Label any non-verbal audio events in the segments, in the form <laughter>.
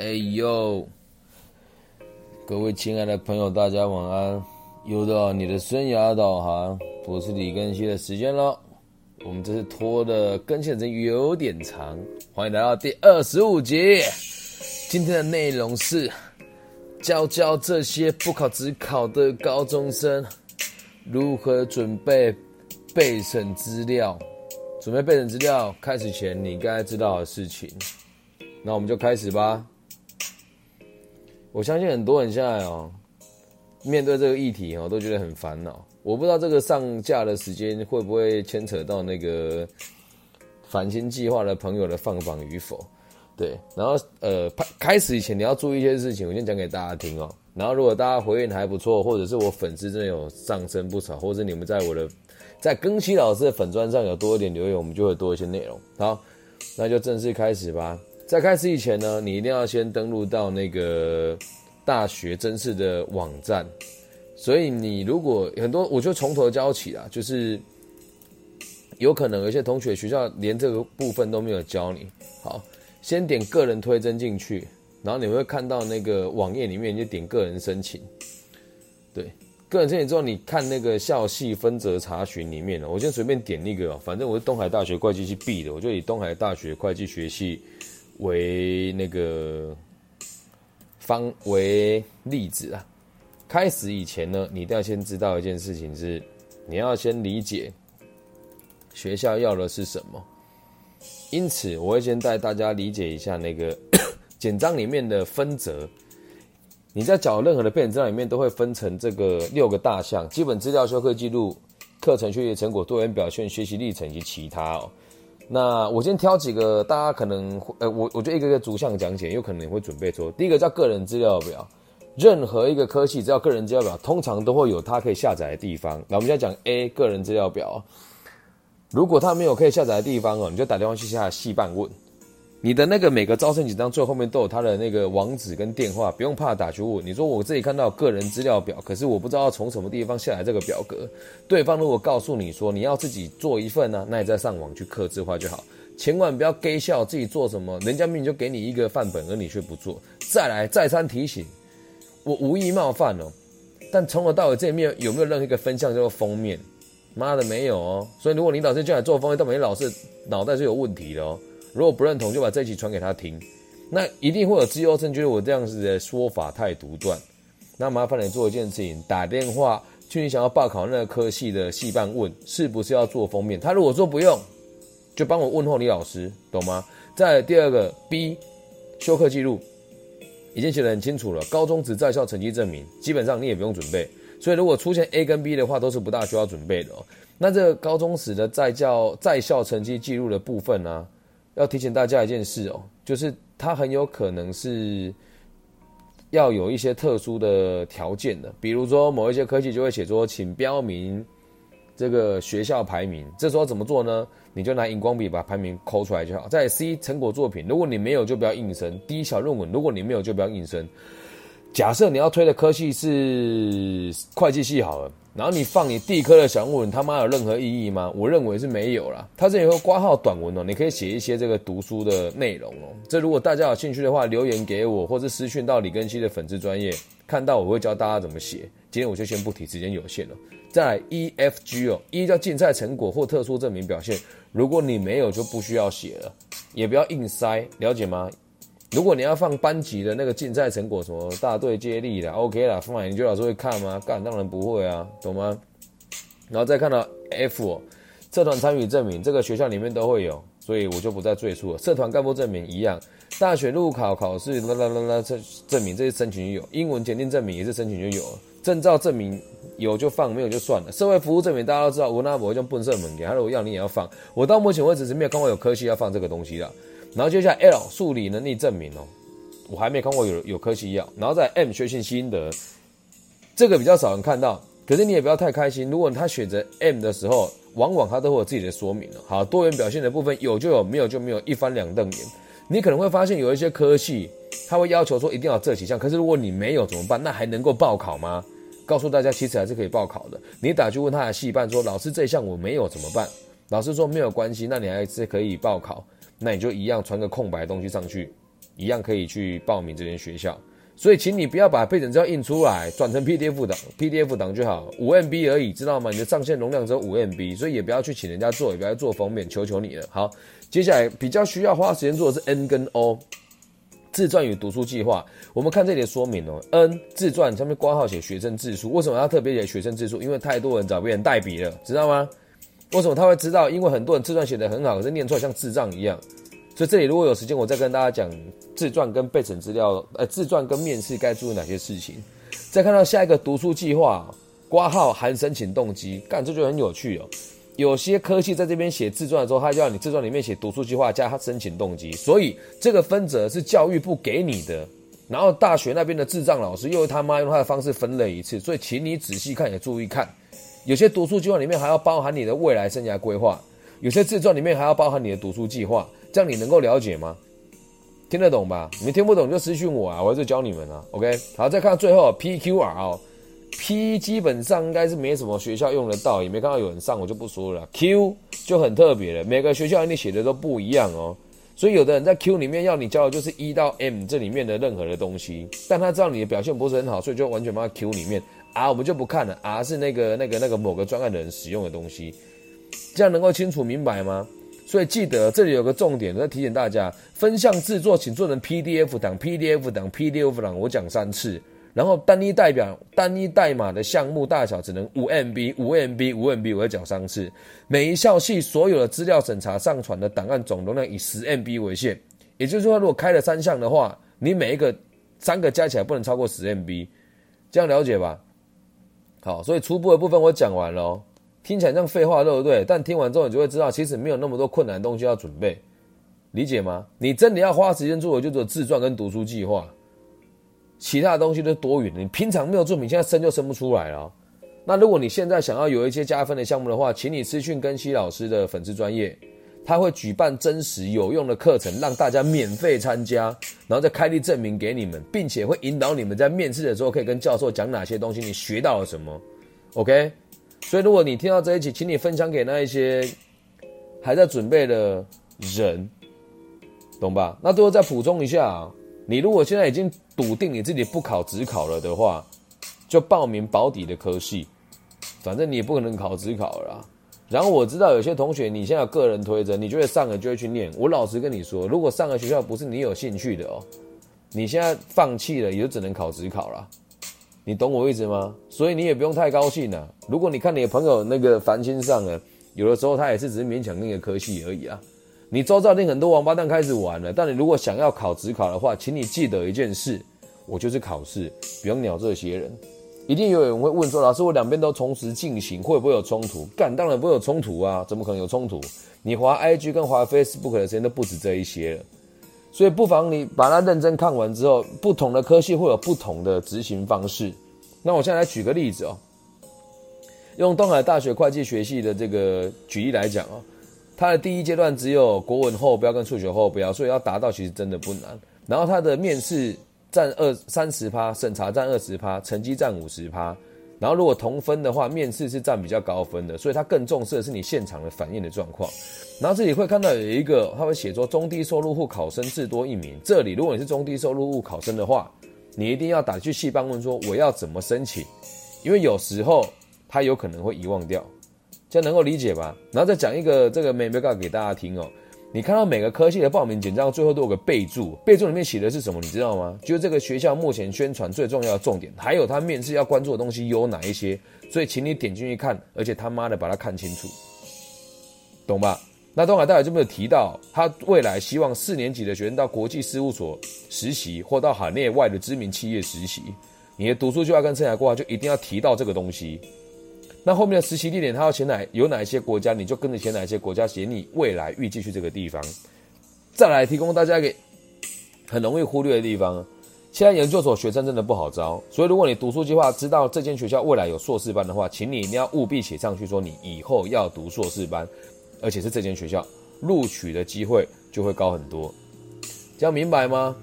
哎呦，各位亲爱的朋友，大家晚安！又到你的生涯导航，我是李根熙的时间了。我们这次拖的更新时间有点长，欢迎来到第二十五集。今天的内容是教教这些不考职考的高中生如何准备备审资料。准备备审资料开始前，你该知道的事情。那我们就开始吧。我相信很多人现在哦，面对这个议题哦，都觉得很烦恼。我不知道这个上架的时间会不会牵扯到那个繁星计划的朋友的放榜与否。对，然后呃，开始以前你要注意一些事情，我先讲给大家听哦。然后如果大家回应还不错，或者是我粉丝真的有上升不少，或者你们在我的在更新老师的粉砖上有多一点留言，我们就会多一些内容。好，那就正式开始吧。在开始以前呢，你一定要先登录到那个大学真试的网站。所以你如果很多，我就从头教起啦，就是有可能有些同学学校连这个部分都没有教你。好，先点个人推甄进去，然后你会看到那个网页里面就点个人申请。对。个人申请之后，你看那个校系分则查询里面呢，我先随便点那个，反正我是东海大学会计系毕的，我就以东海大学会计学系为那个方为例子啊。开始以前呢，你一定要先知道一件事情是，你要先理解学校要的是什么。因此，我会先带大家理解一下那个 <coughs> 简章里面的分则。你在缴任何的备审资料里面，都会分成这个六个大项：基本资料、修课记录、课程学习成果、多元表现、学习历程以及其他哦。那我先挑几个，大家可能呃，我我就一个个逐项讲解，有可能会准备错。第一个叫个人资料表，任何一个科系只要个人资料表，通常都会有它可以下载的地方。那我们现在讲 A 个人资料表，如果它没有可以下载的地方哦，你就打电话去下系办问。你的那个每个招生简章最后面都有他的那个网址跟电话，不用怕打去问。你说我这里看到个人资料表，可是我不知道从什么地方下来这个表格。对方如果告诉你说你要自己做一份呢，那你再上网去刻字化就好。千万不要给笑自己做什么，人家明明就给你一个范本，而你却不做。再来再三提醒，我无意冒犯哦，但从头到尾这里面有没有任何一个分项叫做封面？妈的没有哦。所以如果你老师叫你做封面，代表你老师脑袋是有问题的哦。如果不认同，就把这一期传给他听，那一定会有自由生觉得我这样子的说法太独断。那麻烦你做一件事情，打电话去你想要报考那个科系的系办问，是不是要做封面？他如果说不用，就帮我问候李老师，懂吗？在第二个 B 休课记录已经写得很清楚了，高中职在校成绩证明，基本上你也不用准备。所以如果出现 A 跟 B 的话，都是不大需要准备的哦。那这个高中时的在校在校成绩记录的部分呢？要提醒大家一件事哦，就是它很有可能是要有一些特殊的条件的，比如说某一些科技就会写说，请标明这个学校排名。这时候怎么做呢？你就拿荧光笔把排名抠出来就好。在 C 成果作品，如果你没有就不要应声。D 小论文，如果你没有就不要应声。假设你要推的科系是会计系好了。然后你放你地科的小论文，他妈有任何意义吗？我认为是没有啦。他这里会挂号短文哦，你可以写一些这个读书的内容哦。这如果大家有兴趣的话，留言给我，或者私讯到李根熙的粉丝专业，看到我会教大家怎么写。今天我就先不提，时间有限了。再来 E F G 哦，一叫竞赛成果或特殊证明表现，如果你没有就不需要写了，也不要硬塞，了解吗？如果你要放班级的那个竞赛成果，什么大队接力的，OK 啦，放你觉得老师会看吗？干，当然不会啊，懂吗？然后再看到 F，社团参与证明，这个学校里面都会有，所以我就不再赘述了。社团干部证明一样，大学入考考试啦啦啦啦证证明这些申请就有，英文检定证明也是申请就有，证照证明有就放，没有就算了。社会服务证明大家都知道，我那我就笨社门给，他如果要你也要放。我到目前为止是没有看过有科系要放这个东西的。然后接下来 L 数理能力证明哦，我还没看过有有科系要。然后在 M 学习心得，这个比较少人看到，可是你也不要太开心。如果他选择 M 的时候，往往他都会有自己的说明了。好，多元表现的部分有就有，没有就没有，一翻两瞪眼。你可能会发现有一些科系他会要求说一定要这几项，可是如果你没有怎么办？那还能够报考吗？告诉大家，其实还是可以报考的。你打去问他的系办说，老师这项我没有怎么办？老师说没有关系，那你还是可以报考。那你就一样传个空白东西上去，一样可以去报名这间学校。所以，请你不要把备审资料印出来，转成 PDF 档，PDF 档就好，五 MB 而已，知道吗？你的上线容量只有五 MB，所以也不要去请人家做，也不要做封面，求求你了。好，接下来比较需要花时间做的是 N 跟 O，自传与读书计划。我们看这里的说明哦，N 自传上面挂号写学生自述，为什么要特别写学生自述？因为太多人找别人代笔了，知道吗？为什么他会知道？因为很多人自传写得很好，可是念出来像智障一样。所以这里如果有时间，我再跟大家讲自传跟备审资料，呃，自传跟面试该注意哪些事情。再看到下一个读书计划，挂号含申请动机，干这就很有趣哦。有些科系在这边写自传的时候，他就要你自传里面写读书计划加申请动机，所以这个分则是教育部给你的。然后大学那边的智障老师又他妈用他的方式分类一次，所以请你仔细看也注意看。有些读书计划里面还要包含你的未来生涯规划，有些自传里面还要包含你的读书计划。这样你能够了解吗？听得懂吧？你听不懂就私讯我啊，我在教你们啊。OK，好，再看最后 PQR 哦，P 基本上应该是没什么学校用得到，也没看到有人上，我就不说了。Q 就很特别了，每个学校你写的都不一样哦，所以有的人在 Q 里面要你教的就是一到 M 这里面的任何的东西，但他知道你的表现不是很好，所以就完全放在 Q 里面。R 我们就不看了，R 是那个那个那个某个专案的人使用的东西，这样能够清楚明白吗？所以记得这里有个重点，我要提醒大家：分项制作请做成 PDF 档，PDF 档，PDF 档。我讲三次，然后单一代表、单一代码的项目大小只能五 MB，五 MB，五 MB。我要讲三次。每一校系所有的资料审查上传的档案总容量以十 MB 为限，也就是说，如果开了三项的话，你每一个三个加起来不能超过十 MB，这样了解吧？好，所以初步的部分我讲完了。听起来像废话，对不对？但听完之后，你就会知道，其实没有那么多困难的东西要准备，理解吗？你真的要花时间做的，就只有自传跟读书计划，其他的东西都多余。你平常没有做，你现在生就生不出来了。那如果你现在想要有一些加分的项目的话，请你私讯跟西老师的粉丝专业，他会举办真实有用的课程，让大家免费参加，然后再开立证明给你们，并且会引导你们在面试的时候可以跟教授讲哪些东西，你学到了什么，OK？所以，如果你听到这一期，请你分享给那一些还在准备的人，懂吧？那最后再补充一下，你如果现在已经笃定你自己不考职考了的话，就报名保底的科系，反正你也不可能考职考了。然后我知道有些同学你现在个人推着，你觉得上了就会去念。我老实跟你说，如果上了学校不是你有兴趣的哦，你现在放弃了，也就只能考职考了。你懂我意思吗？所以你也不用太高兴了。如果你看你的朋友那个繁星上了，有的时候他也是只是勉强那个科系而已啊。你周遭听很多王八蛋开始玩了，但你如果想要考职考的话，请你记得一件事，我就是考试，不用鸟这些人。一定有人会问说，老师我两边都同时进行，会不会有冲突？干，当然不会有冲突啊，怎么可能有冲突？你滑 IG 跟滑 Facebook 的时间都不止这一些了。所以不妨你把它认真看完之后，不同的科系会有不同的执行方式。那我现在来举个例子哦，用东海大学会计学系的这个举例来讲哦，它的第一阶段只有国文后标跟数学后标，所以要达到其实真的不难。然后它的面试占二三十趴，审查占二十趴，成绩占五十趴。然后如果同分的话，面试是占比较高分的，所以他更重视的是你现场的反应的状况。然后这里会看到有一个，他会写说中低收入户考生至多一名。这里如果你是中低收入户考生的话，你一定要打去系办问说我要怎么申请，因为有时候他有可能会遗忘掉，这样能够理解吧？然后再讲一个这个美美告给大家听哦。你看到每个科系的报名简章最后都有个备注，备注里面写的是什么？你知道吗？就是这个学校目前宣传最重要的重点，还有他面试要关注的东西有哪一些。所以请你点进去看，而且他妈的把它看清楚，懂吧？那东海大学这边有提到，他未来希望四年级的学生到国际事务所实习，或到海内外的知名企业实习。你的读书计划跟生涯规划就一定要提到这个东西。那后面的实习地点，他要写哪有哪一些国家，你就跟着写哪一些国家，写你未来预计去这个地方。再来提供大家一个很容易忽略的地方，现在研究所学生真的不好招，所以如果你读书计划知道这间学校未来有硕士班的话，请你一定要务必写上去，说你以后要读硕士班，而且是这间学校，录取的机会就会高很多。这样明白吗？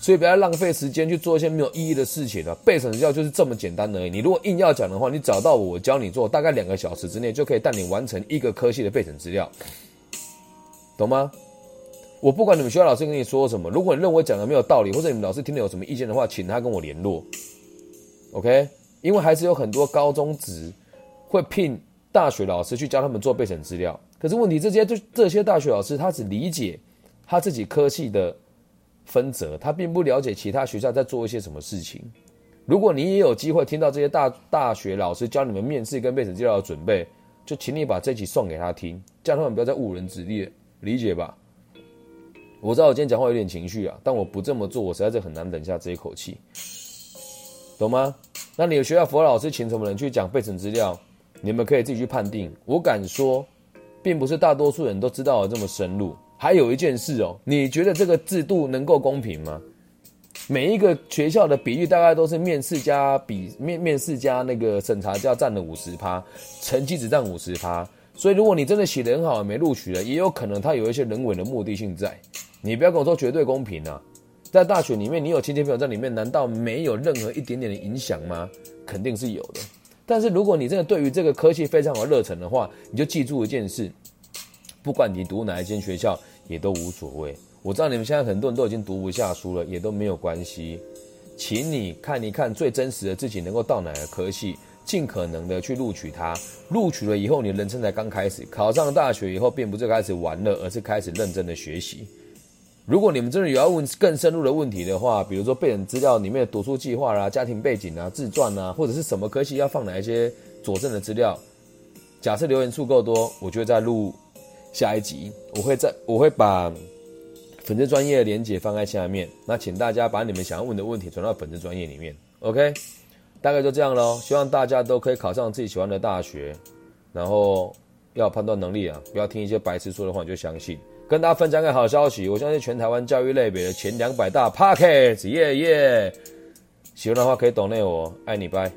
所以不要浪费时间去做一些没有意义的事情了。备审资料就是这么简单而已。你如果硬要讲的话，你找到我，我教你做，大概两个小时之内就可以带你完成一个科系的备审资料，懂吗？我不管你们学校老师跟你说什么，如果你认为讲的没有道理，或者你们老师听了有什么意见的话，请他跟我联络。OK，因为还是有很多高中职会聘大学老师去教他们做备审资料。可是问题，这些这这些大学老师他只理解他自己科系的分责，他并不了解其他学校在做一些什么事情。如果你也有机会听到这些大大学老师教你们面试跟备审资料的准备，就请你把这集送给他听，叫他们不要再误人子弟，理解吧？我知道我今天讲话有点情绪啊，但我不这么做，我实在是很难忍下这一口气，懂吗？那你有学校辅导老师请什么人去讲备审资料？你们可以自己去判定。我敢说，并不是大多数人都知道的这么深入。还有一件事哦，你觉得这个制度能够公平吗？每一个学校的比例大概都是面试加比面面试加那个审查加占了五十趴，成绩只占五十趴。所以如果你真的写得很好，没录取了，也有可能他有一些人为的目的性在。你不要跟我说绝对公平啊！在大学里面，你有亲戚朋友在里面，难道没有任何一点点的影响吗？肯定是有的。但是如果你真的对于这个科技非常有热忱的话，你就记住一件事：不管你读哪一间学校，也都无所谓。我知道你们现在很多人都已经读不下书了，也都没有关系。请你看一看最真实的自己能够到哪个科系，尽可能的去录取它。录取了以后，你的人生才刚开始。考上大学以后，并不是开始玩乐，而是开始认真的学习。如果你们真的有要问更深入的问题的话，比如说备审资料里面的读书计划啦、家庭背景啊、自传啊，或者是什么科系要放哪一些佐证的资料，假设留言数够多，我就会再录下一集。我会在我会把粉丝专业的连接放在下面，那请大家把你们想要问的问题转到粉丝专业里面。OK，大概就这样喽。希望大家都可以考上自己喜欢的大学，然后要判断能力啊，不要听一些白痴说的话你就相信。跟大家分享个好消息，我相信全台湾教育类别的前两百大 p o c k e t 耶耶！喜欢的话可以懂内我，爱你拜。